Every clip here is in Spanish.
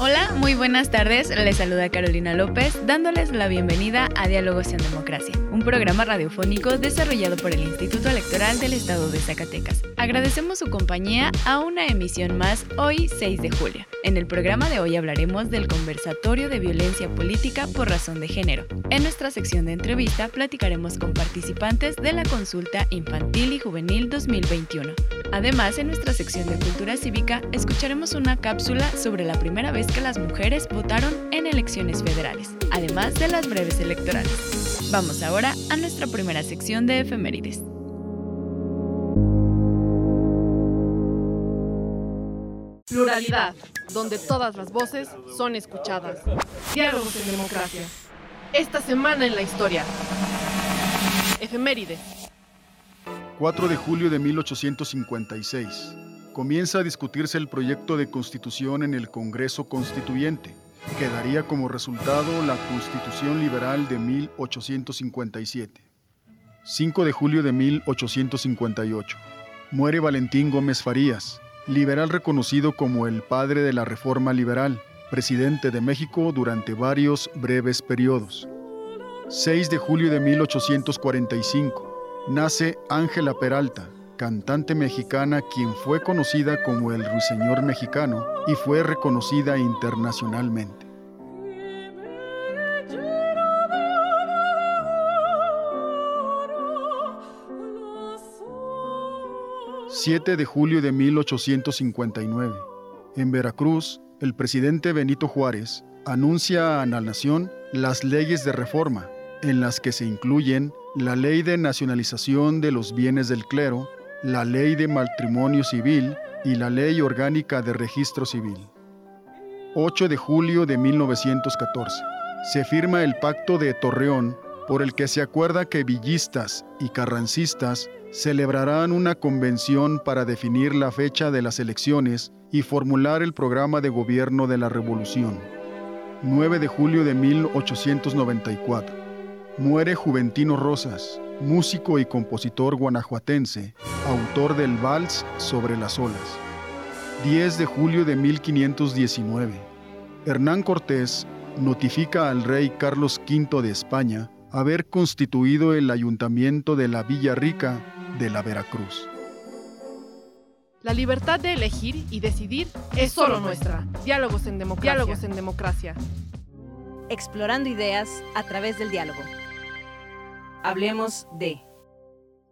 Hola, muy buenas tardes. Les saluda Carolina López, dándoles la bienvenida a Diálogos en Democracia, un programa radiofónico desarrollado por el Instituto Electoral del Estado de Zacatecas. Agradecemos su compañía a una emisión más hoy 6 de julio. En el programa de hoy hablaremos del conversatorio de violencia política por razón de género. En nuestra sección de entrevista platicaremos con participantes de la consulta infantil y juvenil 2021. Además, en nuestra sección de cultura cívica escucharemos una cápsula sobre la primera vez que las mujeres votaron en elecciones federales, además de las breves electorales. Vamos ahora a nuestra primera sección de efemérides. Pluralidad, donde todas las voces son escuchadas. Diálogos en democracia. Esta semana en la historia. Efemérides. 4 de julio de 1856 comienza a discutirse el proyecto de constitución en el Congreso Constituyente, que daría como resultado la Constitución Liberal de 1857. 5 de julio de 1858. Muere Valentín Gómez Farías, liberal reconocido como el padre de la Reforma Liberal, presidente de México durante varios breves periodos. 6 de julio de 1845. Nace Ángela Peralta, cantante mexicana quien fue conocida como el Ruiseñor Mexicano y fue reconocida internacionalmente. ...7 de julio de 1859... ...en Veracruz, el presidente Benito Juárez... ...anuncia a la nación las leyes de reforma... ...en las que se incluyen la ley de nacionalización de los bienes del clero la ley de matrimonio civil y la ley orgánica de registro civil. 8 de julio de 1914. Se firma el Pacto de Torreón por el que se acuerda que villistas y carrancistas celebrarán una convención para definir la fecha de las elecciones y formular el programa de gobierno de la revolución. 9 de julio de 1894. Muere Juventino Rosas, músico y compositor guanajuatense, autor del Vals sobre las olas. 10 de julio de 1519. Hernán Cortés notifica al rey Carlos V de España haber constituido el ayuntamiento de la Villa Rica de la Veracruz. La libertad de elegir y decidir es solo nuestra. Diálogos en democracia. Diálogos en democracia. Explorando ideas a través del diálogo. Hablemos de...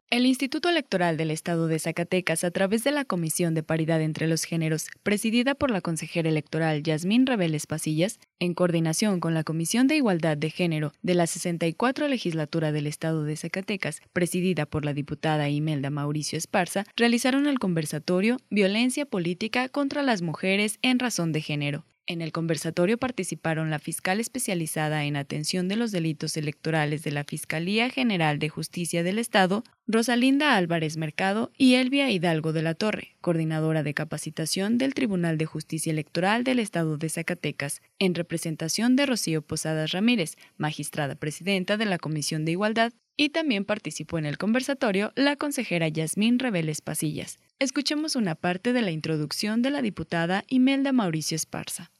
El Instituto Electoral del Estado de Zacatecas, a través de la Comisión de Paridad entre los Géneros, presidida por la consejera electoral Yasmín Reveles Pasillas, en coordinación con la Comisión de Igualdad de Género de la 64 Legislatura del Estado de Zacatecas, presidida por la diputada Imelda Mauricio Esparza, realizaron el conversatorio Violencia Política contra las Mujeres en Razón de Género, en el conversatorio participaron la fiscal especializada en atención de los delitos electorales de la Fiscalía General de Justicia del Estado, Rosalinda Álvarez Mercado, y Elvia Hidalgo de la Torre, coordinadora de capacitación del Tribunal de Justicia Electoral del Estado de Zacatecas, en representación de Rocío Posadas Ramírez, magistrada presidenta de la Comisión de Igualdad, y también participó en el conversatorio la consejera Yasmín Reveles Pasillas. Escuchemos una parte de la introducción de la diputada Imelda Mauricio Esparza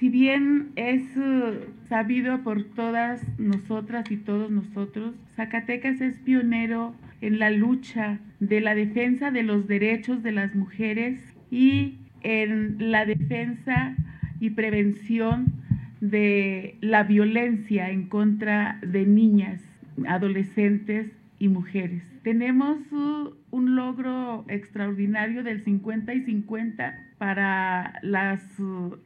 si bien es eh, sabido por todas nosotras y todos nosotros, Zacatecas es pionero en la lucha de la defensa de los derechos de las mujeres y en la defensa y prevención de la violencia en contra de niñas, adolescentes y mujeres. Tenemos un logro extraordinario del 50 y 50 para las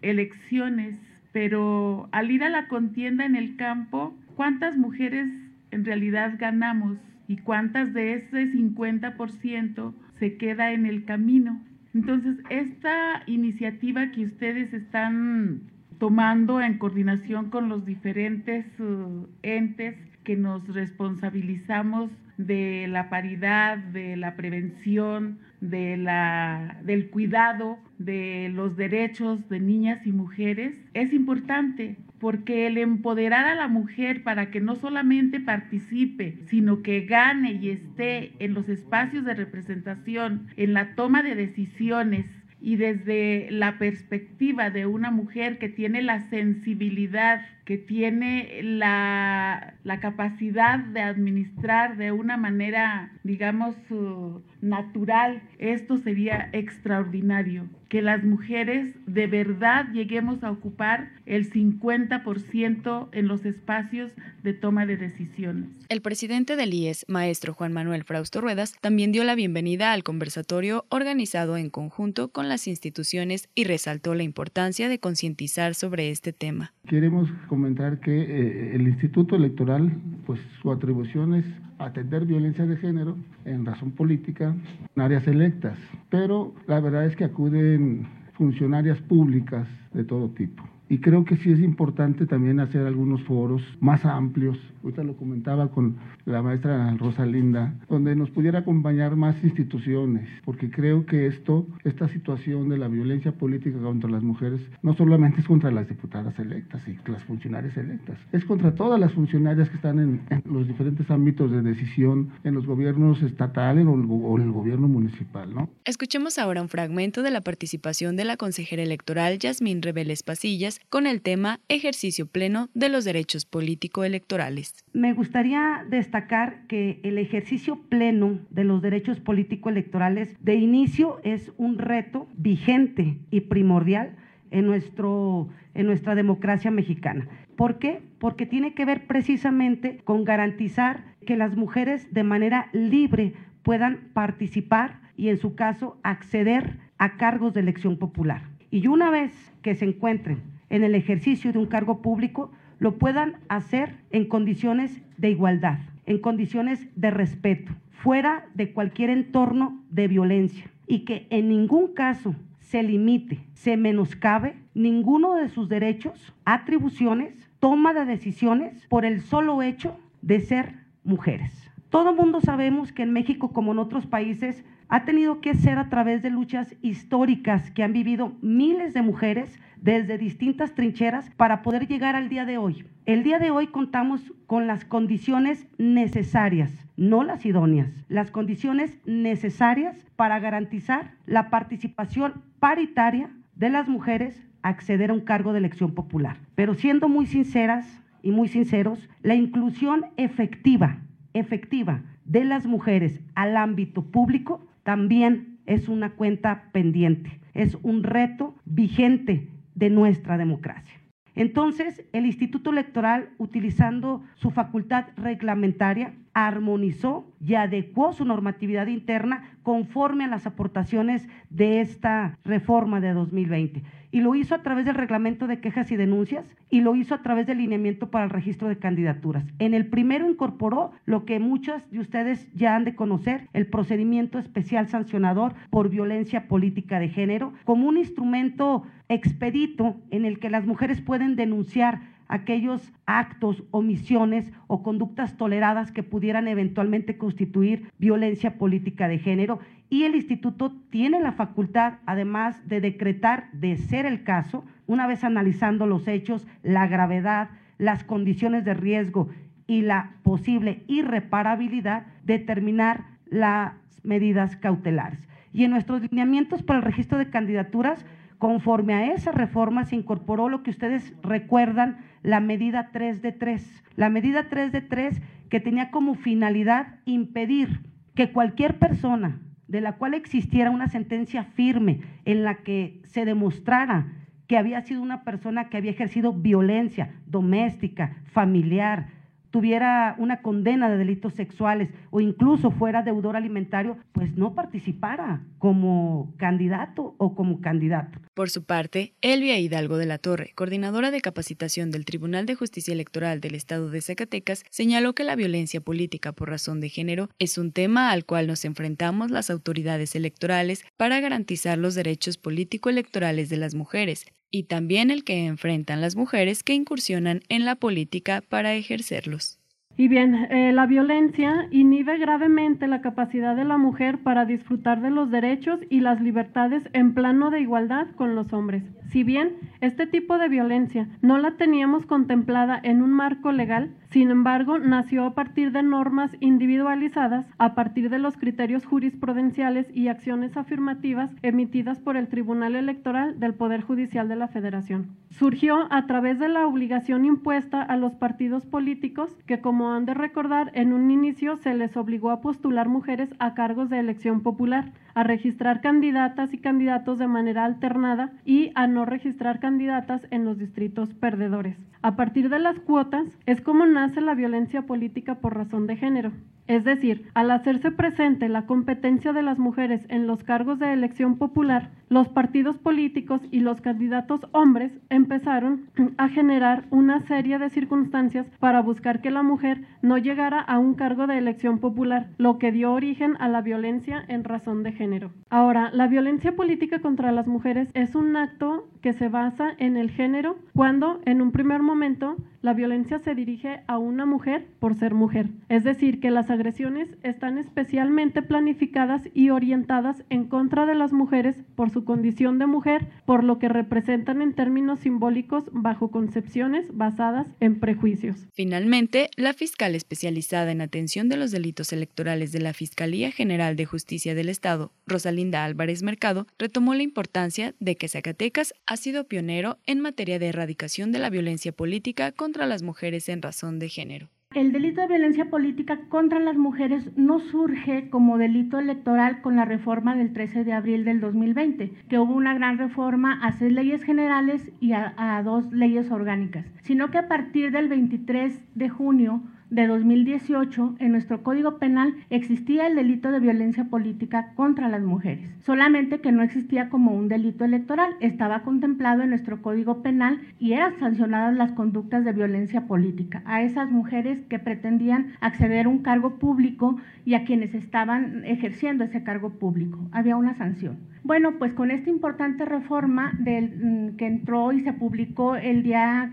elecciones, pero al ir a la contienda en el campo, ¿cuántas mujeres en realidad ganamos y cuántas de ese 50% se queda en el camino? Entonces, esta iniciativa que ustedes están tomando en coordinación con los diferentes uh, entes que nos responsabilizamos de la paridad, de la prevención, del cuidado de los derechos de niñas y mujeres, es importante porque el empoderar a la mujer para que no solamente participe, sino que gane y esté en los espacios de representación, en la toma de decisiones, y desde la perspectiva de una mujer que tiene la sensibilidad, que tiene la, capacidad de administrar de una manera, digamos, uh, natural, esto sería extraordinario que las mujeres de verdad lleguemos a ocupar el 50% en los espacios de toma de decisiones. El presidente del IES, maestro Juan Manuel Frausto Ruedas, también dio la bienvenida al conversatorio organizado en conjunto con las instituciones y resaltó la importancia de concientizar sobre este tema. Queremos comentar que eh, el Instituto Electoral, pues su atribución es atender violencia de género en razón política en áreas electas, pero la verdad es que acuden funcionarias públicas de todo tipo. Y creo que sí es importante también hacer algunos foros más amplios. Ahorita lo comentaba con la maestra Rosalinda, donde nos pudiera acompañar más instituciones, porque creo que esto, esta situación de la violencia política contra las mujeres, no solamente es contra las diputadas electas y las funcionarias electas, es contra todas las funcionarias que están en, los diferentes ámbitos de decisión en los gobiernos estatales o, en el gobierno municipal. ¿no? Escuchemos ahora un fragmento de la participación de la consejera electoral Yasmín Reveles Pasillas con el tema Ejercicio pleno de los derechos político-electorales. Me gustaría destacar que el ejercicio pleno de los derechos político-electorales de inicio es un reto vigente y primordial en, nuestro, en nuestra democracia mexicana. ¿Por qué? Porque tiene que ver precisamente con garantizar que las mujeres de manera libre puedan participar y en su caso acceder a cargos de elección popular. Y una vez que se encuentren en el ejercicio de un cargo público lo puedan hacer en condiciones de igualdad, en condiciones de respeto, fuera de cualquier entorno de violencia y que en ningún caso se limite, se menoscabe ninguno de sus derechos, atribuciones, toma de decisiones por el solo hecho de ser mujeres. Todo mundo sabemos que en México, como en otros países, ha tenido que ser a través de luchas históricas que han vivido miles de mujeres desde distintas trincheras para poder llegar al día de hoy. El día de hoy contamos con las condiciones necesarias, no las idóneas, las condiciones necesarias para garantizar la participación paritaria de las mujeres a acceder a un cargo de elección popular. Pero siendo muy sinceras y muy sinceros, la inclusión efectiva, efectiva de las mujeres al ámbito público también es una cuenta pendiente, es un reto vigente de nuestra democracia. Entonces, el Instituto Electoral, utilizando su facultad reglamentaria, armonizó y adecuó su normatividad interna conforme a las aportaciones de esta reforma de 2020. Y lo hizo a través del reglamento de quejas y denuncias y lo hizo a través del lineamiento para el registro de candidaturas. En el primero incorporó lo que muchos de ustedes ya han de conocer, el procedimiento especial sancionador por violencia política de género, como un instrumento expedito en el que las mujeres pueden denunciar aquellos actos, omisiones o conductas toleradas que pudieran eventualmente constituir violencia política de género. Y el instituto tiene la facultad, además de decretar, de ser el caso, una vez analizando los hechos, la gravedad, las condiciones de riesgo y la posible irreparabilidad, determinar las medidas cautelares. Y en nuestros lineamientos para el registro de candidaturas, Conforme a esa reforma se incorporó lo que ustedes recuerdan, la medida 3 de 3. La medida 3 de 3 que tenía como finalidad impedir que cualquier persona de la cual existiera una sentencia firme en la que se demostrara que había sido una persona que había ejercido violencia doméstica, familiar, tuviera una condena de delitos sexuales o incluso fuera deudor alimentario, pues no participara como candidato o como candidato. Por su parte, Elvia Hidalgo de la Torre, coordinadora de capacitación del Tribunal de Justicia Electoral del Estado de Zacatecas, señaló que la violencia política por razón de género es un tema al cual nos enfrentamos las autoridades electorales para garantizar los derechos político-electorales de las mujeres, y también el que enfrentan las mujeres que incursionan en la política para ejercerlos. Y bien, eh, la violencia inhibe gravemente la capacidad de la mujer para disfrutar de los derechos y las libertades en plano de igualdad con los hombres. Si bien este tipo de violencia no la teníamos contemplada en un marco legal, sin embargo, nació a partir de normas individualizadas, a partir de los criterios jurisprudenciales y acciones afirmativas emitidas por el Tribunal Electoral del Poder Judicial de la Federación. Surgió a través de la obligación impuesta a los partidos políticos que, como han de recordar, en un inicio se les obligó a postular mujeres a cargos de elección popular a registrar candidatas y candidatos de manera alternada y a no registrar candidatas en los distritos perdedores. A partir de las cuotas es como nace la violencia política por razón de género. Es decir, al hacerse presente la competencia de las mujeres en los cargos de elección popular, los partidos políticos y los candidatos hombres empezaron a generar una serie de circunstancias para buscar que la mujer no llegara a un cargo de elección popular, lo que dio origen a la violencia en razón de género. Ahora, la violencia política contra las mujeres es un acto que se basa en el género cuando en un primer momento la violencia se dirige a una mujer por ser mujer. Es decir, que las agresiones están especialmente planificadas y orientadas en contra de las mujeres por su condición de mujer, por lo que representan en términos simbólicos bajo concepciones basadas en prejuicios. Finalmente, la fiscal especializada en atención de los delitos electorales de la Fiscalía General de Justicia del Estado, Rosalinda Álvarez Mercado, retomó la importancia de que Zacatecas ha sido pionero en materia de erradicación de la violencia política contra las mujeres en razón de género. El delito de violencia política contra las mujeres no surge como delito electoral con la reforma del 13 de abril del 2020, que hubo una gran reforma a seis leyes generales y a, a dos leyes orgánicas, sino que a partir del 23 de junio de 2018, en nuestro Código Penal existía el delito de violencia política contra las mujeres, solamente que no existía como un delito electoral, estaba contemplado en nuestro Código Penal y eran sancionadas las conductas de violencia política a esas mujeres que pretendían acceder a un cargo público y a quienes estaban ejerciendo ese cargo público. Había una sanción. Bueno, pues con esta importante reforma del, mm, que entró y se publicó el día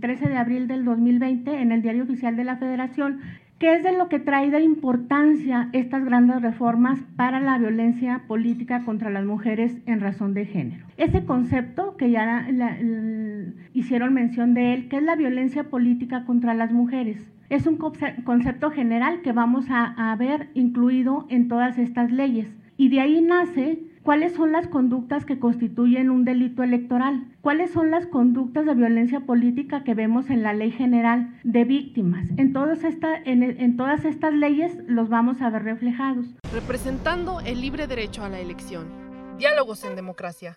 13 mm, de abril del 2020 en el Diario Oficial de la Federación, ¿Qué es de lo que trae de importancia estas grandes reformas para la violencia política contra las mujeres en razón de género? Ese concepto que ya hicieron mención de él, que es la violencia política contra las mujeres, es un concepto general que vamos a ver incluido en todas estas leyes. Y de ahí nace cuáles son las conductas que constituyen un delito electoral, cuáles son las conductas de violencia política que vemos en la ley general de víctimas. En, en, en todas estas leyes los vamos a ver reflejados. Representando el libre derecho a la elección. Diálogos en democracia.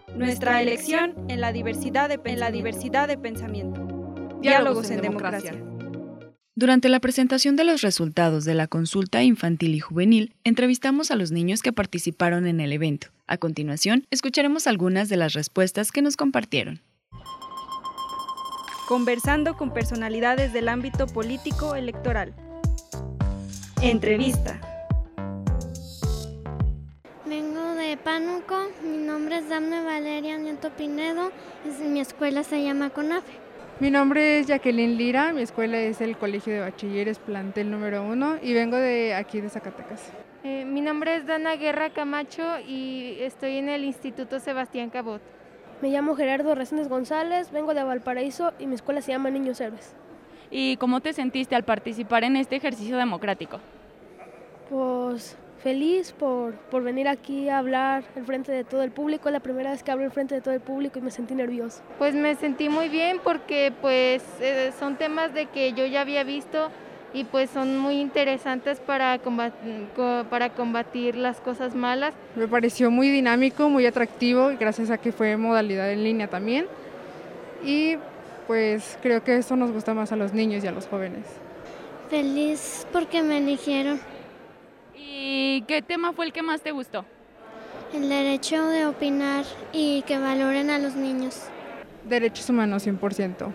Nuestra elección en la diversidad de, en la diversidad de pensamiento. Diálogos en democracia. Durante la presentación de los resultados de la consulta infantil y juvenil, entrevistamos a los niños que participaron en el evento. A continuación, escucharemos algunas de las respuestas que nos compartieron. Conversando con personalidades del ámbito político electoral. Entrevista. Mi nombre es Damne Valeria Nieto Pinedo, mi escuela se llama CONAFE. Mi nombre es Jacqueline Lira, mi escuela es el Colegio de Bachilleres Plantel número uno y vengo de aquí de Zacatecas. Eh, mi nombre es Dana Guerra Camacho y estoy en el Instituto Sebastián Cabot. Me llamo Gerardo Reséndez González, vengo de Valparaíso y mi escuela se llama Niños Héroes. y cómo te sentiste al participar en este ejercicio democrático. Pues feliz por, por venir aquí a hablar en frente de todo el público. Es la primera vez que hablo en frente de todo el público y me sentí nervioso. Pues me sentí muy bien porque pues eh, son temas de que yo ya había visto y pues son muy interesantes para combatir, para combatir las cosas malas. Me pareció muy dinámico, muy atractivo, gracias a que fue modalidad en línea también. Y pues creo que eso nos gusta más a los niños y a los jóvenes. Feliz porque me eligieron. ¿Y qué tema fue el que más te gustó? El derecho de opinar y que valoren a los niños. Derechos humanos 100%.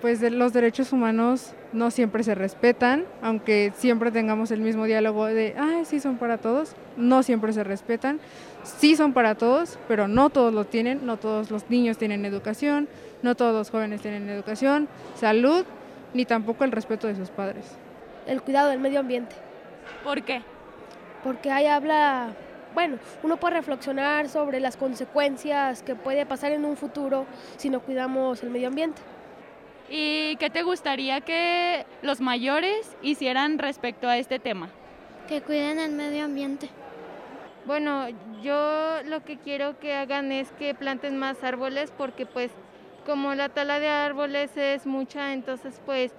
Pues los derechos humanos no siempre se respetan, aunque siempre tengamos el mismo diálogo de, ay, sí son para todos, no siempre se respetan, sí son para todos, pero no todos lo tienen, no todos los niños tienen educación, no todos los jóvenes tienen educación, salud, ni tampoco el respeto de sus padres. El cuidado del medio ambiente. ¿Por qué? Porque ahí habla, bueno, uno puede reflexionar sobre las consecuencias que puede pasar en un futuro si no cuidamos el medio ambiente. ¿Y qué te gustaría que los mayores hicieran respecto a este tema? Que cuiden el medio ambiente. Bueno, yo lo que quiero que hagan es que planten más árboles porque pues como la tala de árboles es mucha, entonces pues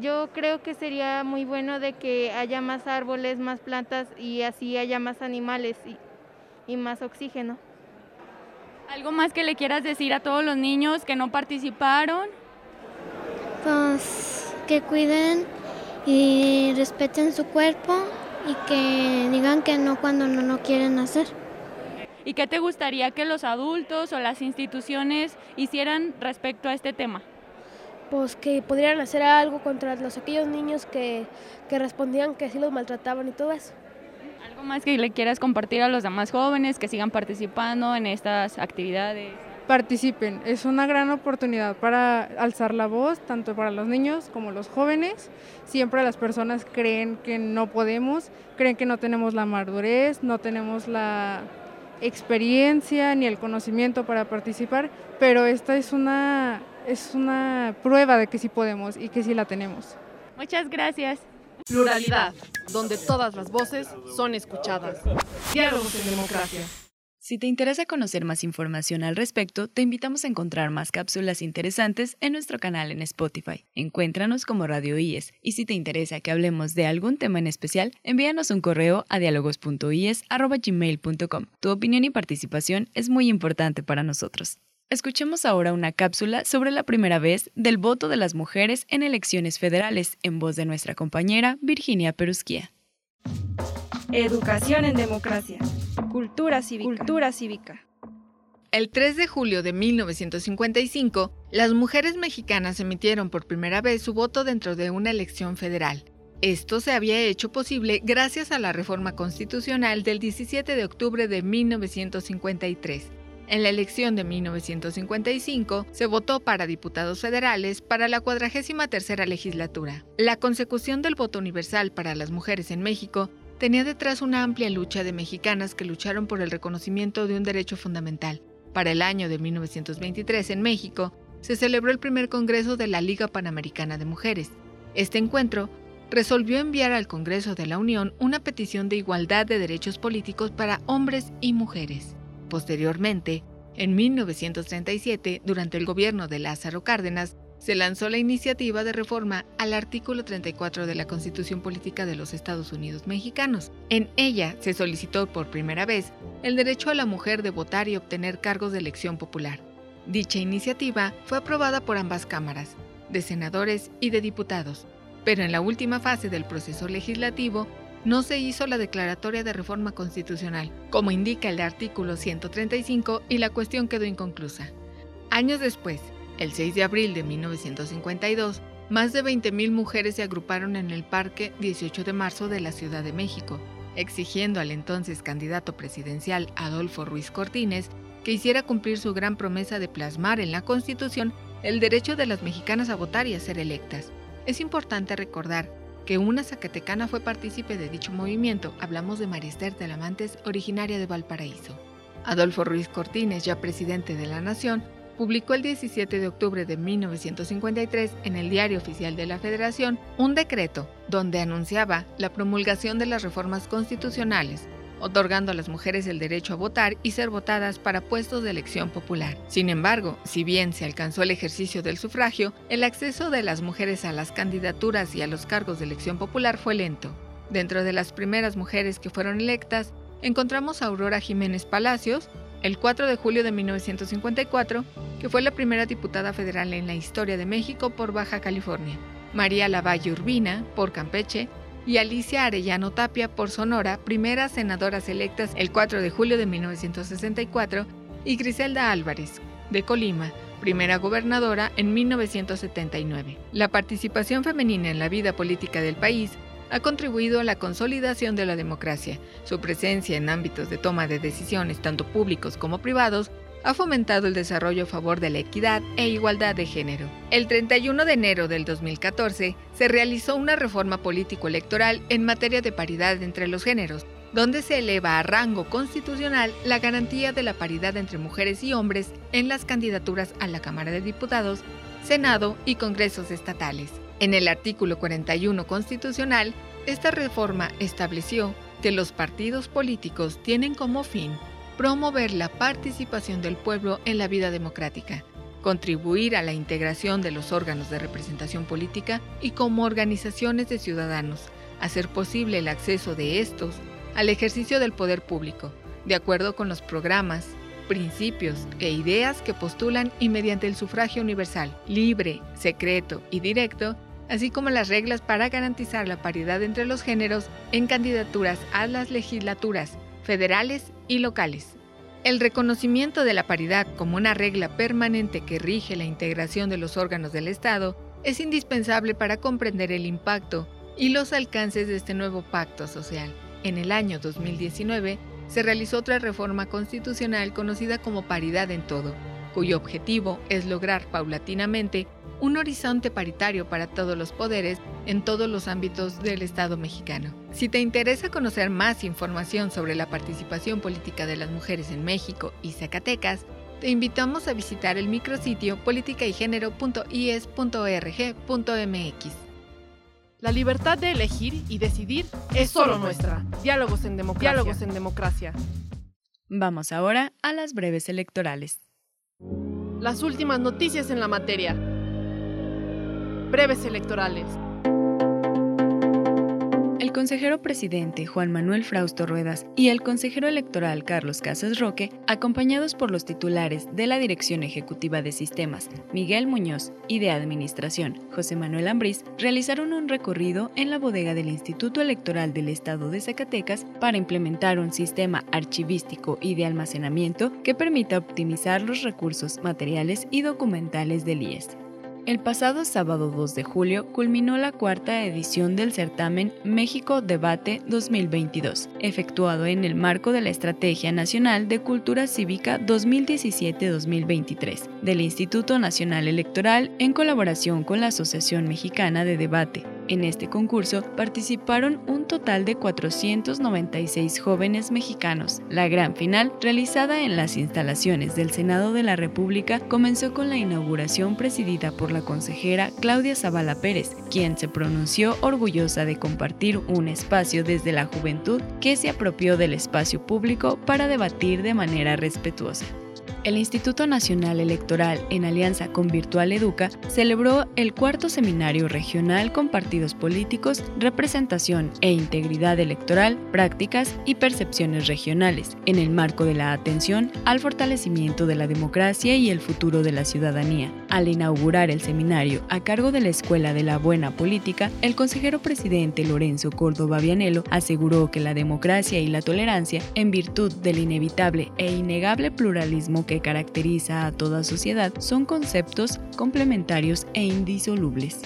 yo creo que sería muy bueno de que haya más árboles, más plantas y así haya más animales y, más oxígeno. ¿Algo más que le quieras decir a todos los niños que no participaron? Pues que cuiden y respeten su cuerpo y que digan que no cuando no lo quieren hacer. ¿Y qué te gustaría que los adultos o las instituciones hicieran respecto a este tema? Pues que pudieran hacer algo contra los aquellos niños que, que respondían que sí los maltrataban y todo eso. ¿Algo más que le quieras compartir a los demás jóvenes que sigan participando en estas actividades? Participen, es una gran oportunidad para alzar la voz, tanto para los niños como los jóvenes. Siempre las personas creen que no podemos, creen que no tenemos la madurez, no tenemos la experiencia ni el conocimiento para participar, pero esta es una es una prueba de que sí podemos y que sí la tenemos. Muchas gracias. Pluralidad, donde todas las voces son escuchadas. Diálogos en democracia. Si te interesa conocer más información al respecto, te invitamos a encontrar más cápsulas interesantes en nuestro canal en Spotify. Encuéntranos como Radio IES y si te interesa que hablemos de algún tema en especial, envíanos un correo a dialogos.ies.gmail.com. Tu opinión y participación es muy importante para nosotros. Escuchemos ahora una cápsula sobre la primera vez del voto de las mujeres en elecciones federales en voz de nuestra compañera Virginia Perusquía. Educación en democracia. Cultura cívica. Cultura cívica. El 3 de julio de 1955, las mujeres mexicanas emitieron por primera vez su voto dentro de una elección federal. Esto se había hecho posible gracias a la reforma constitucional del 17 de octubre de 1953 en la elección de 1955 se votó para diputados federales para la 43 legislatura. La consecución del voto universal para las mujeres en México tenía detrás una amplia lucha de mexicanas que lucharon por el reconocimiento de un derecho fundamental. Para el año de 1923 en México se celebró el primer Congreso de la Liga Panamericana de Mujeres. Este encuentro resolvió enviar al Congreso de la Unión una petición de igualdad de derechos políticos para hombres y mujeres. Posteriormente, en 1937, durante el gobierno de Lázaro Cárdenas, se lanzó la iniciativa de reforma al artículo 34 de la Constitución Política de los Estados Unidos Mexicanos. En ella se solicitó por primera vez el derecho a la mujer de votar y obtener cargos de elección popular. Dicha iniciativa fue aprobada por ambas cámaras, de senadores y de diputados, pero en la última fase del proceso legislativo no se hizo la declaratoria de reforma constitucional, como indica el artículo 135, y la cuestión quedó inconclusa. Años después, el 6 de abril de 1952, más de 20.000 mujeres se agruparon en el Parque 18 de marzo de la Ciudad de México, exigiendo al entonces candidato presidencial Adolfo Ruiz Cortines que hiciera cumplir su gran promesa de plasmar en la Constitución el derecho de las mexicanas a votar y a ser electas. Es importante recordar que una zacatecana fue partícipe de dicho movimiento, hablamos de María Esther Talamantes, originaria de Valparaíso. Adolfo Ruiz Cortines, ya presidente de la Nación, publicó el 17 de octubre de 1953 en el Diario Oficial de la Federación un decreto donde anunciaba la promulgación de las reformas constitucionales otorgando a las mujeres el derecho a votar y ser votadas para puestos de elección popular. Sin embargo, si bien se alcanzó el ejercicio del sufragio, el acceso de las mujeres a las candidaturas y a los cargos de elección popular fue lento. Dentro de las primeras mujeres que fueron electas, encontramos a Aurora Jiménez Palacios, el 4 de julio de 1954, que fue la primera diputada federal en la historia de México por Baja California, María Lavalle Urbina, por Campeche, y Alicia Arellano Tapia por Sonora, primeras senadoras electas el 4 de julio de 1964, y Griselda Álvarez, de Colima, primera gobernadora en 1979. La participación femenina en la vida política del país ha contribuido a la consolidación de la democracia. Su presencia en ámbitos de toma de decisiones, tanto públicos como privados, ha fomentado el desarrollo a favor de la equidad e igualdad de género. El 31 de enero del 2014 se realizó una reforma político-electoral en materia de paridad entre los géneros, donde se eleva a rango constitucional la garantía de la paridad entre mujeres y hombres en las candidaturas a la Cámara de Diputados, Senado y Congresos estatales. En el artículo 41 constitucional, esta reforma estableció que los partidos políticos tienen como fin promover la participación del pueblo en la vida democrática, contribuir a la integración de los órganos de representación política y como organizaciones de ciudadanos, hacer posible el acceso de estos al ejercicio del poder público, de acuerdo con los programas, principios e ideas que postulan y mediante el sufragio universal, libre, secreto y directo, así como las reglas para garantizar la paridad entre los géneros en candidaturas a las legislaturas federales y locales. El reconocimiento de la paridad como una regla permanente que rige la integración de los órganos del Estado es indispensable para comprender el impacto y los alcances de este nuevo pacto social. En el año 2019 se realizó otra reforma constitucional conocida como paridad en todo, cuyo objetivo es lograr paulatinamente un horizonte paritario para todos los poderes en todos los ámbitos del Estado mexicano. Si te interesa conocer más información sobre la participación política de las mujeres en México y Zacatecas, te invitamos a visitar el micrositio politicaygenero.ies.org.mx. La libertad de elegir y decidir es solo nuestra. Diálogos en democracia. Diálogos en democracia. Vamos ahora a las breves electorales. Las últimas noticias en la materia breves electorales. El consejero presidente Juan Manuel Frausto Ruedas y el consejero electoral Carlos Casas Roque, acompañados por los titulares de la Dirección Ejecutiva de Sistemas, Miguel Muñoz, y de Administración, José Manuel Ambriz, realizaron un recorrido en la bodega del Instituto Electoral del Estado de Zacatecas para implementar un sistema archivístico y de almacenamiento que permita optimizar los recursos materiales y documentales del IES. El pasado sábado 2 de julio culminó la cuarta edición del certamen México Debate 2022, efectuado en el marco de la Estrategia Nacional de Cultura Cívica 2017-2023 del Instituto Nacional Electoral en colaboración con la Asociación Mexicana de Debate. En este concurso participaron un total de 496 jóvenes mexicanos. La gran final, realizada en las instalaciones del Senado de la República, comenzó con la inauguración presidida por la consejera Claudia Zavala Pérez, quien se pronunció orgullosa de compartir un espacio desde la juventud que se apropió del espacio público para debatir de manera respetuosa el Instituto Nacional Electoral, en alianza con Virtual Educa, celebró el cuarto seminario regional con partidos políticos, representación e integridad electoral, prácticas y percepciones regionales, en el marco de la atención al fortalecimiento de la democracia y el futuro de la ciudadanía. Al inaugurar el seminario a cargo de la Escuela de la Buena Política, el consejero presidente Lorenzo Córdoba Vianelo aseguró que la democracia y la tolerancia, en virtud del inevitable e innegable pluralismo que caracteriza a toda sociedad son conceptos complementarios e indisolubles.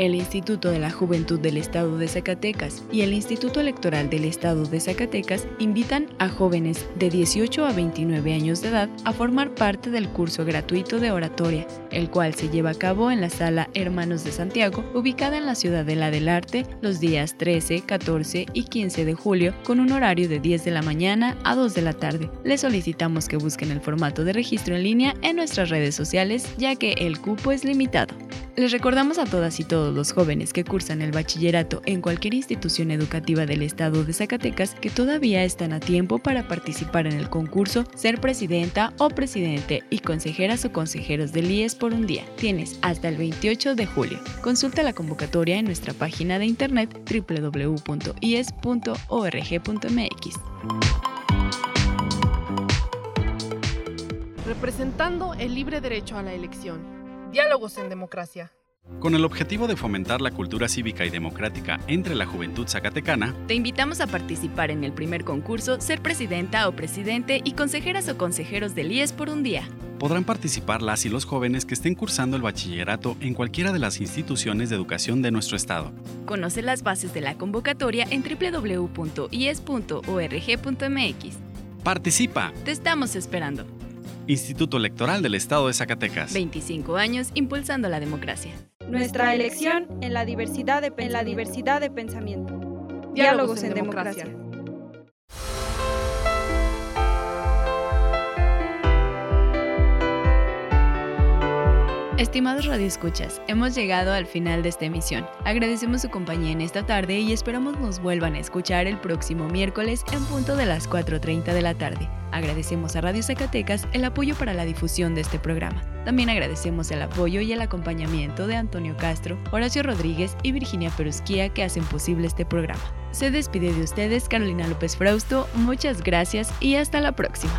El Instituto de la Juventud del Estado de Zacatecas y el Instituto Electoral del Estado de Zacatecas invitan a jóvenes de 18 a 29 años de edad a formar parte del curso gratuito de oratoria, el cual se lleva a cabo en la sala Hermanos de Santiago, ubicada en la Ciudadela del Arte, los días 13, 14 y 15 de julio, con un horario de 10 de la mañana a 2 de la tarde. Les solicitamos que busquen el formato de registro en línea en nuestras redes sociales, ya que el cupo es limitado. Les recordamos a todas y todos los jóvenes que cursan el bachillerato en cualquier institución educativa del estado de Zacatecas que todavía están a tiempo para participar en el concurso Ser Presidenta o Presidente y consejeras o consejeros del IES por un día. Tienes hasta el 28 de julio. Consulta la convocatoria en nuestra página de internet www.ies.org.mx. Representando el libre derecho a la elección Diálogos en Democracia. Con el objetivo de fomentar la cultura cívica y democrática entre la juventud zacatecana, te invitamos a participar en el primer concurso Ser Presidenta o Presidente y consejeras o consejeros del IES por un día. Podrán participar las y los jóvenes que estén cursando el bachillerato en cualquiera de las instituciones de educación de nuestro estado. Conoce las bases de la convocatoria en www.ies.org.mx. ¡Participa! Te estamos esperando. Instituto Electoral del Estado de Zacatecas. 25 años impulsando la democracia. Nuestra elección en la diversidad de, en la diversidad de pensamiento. Diálogos, en, democracia. Estimados radioescuchas, hemos llegado al final de esta emisión. Agradecemos su compañía en esta tarde y esperamos nos vuelvan a escuchar el próximo miércoles en punto de las 4.30 de la tarde. Agradecemos a Radio Zacatecas el apoyo para la difusión de este programa. También agradecemos el apoyo y el acompañamiento de Antonio Castro, Horacio Rodríguez y Virginia Perusquía que hacen posible este programa. Se despide de ustedes Carolina López Frausto, muchas gracias y hasta la próxima.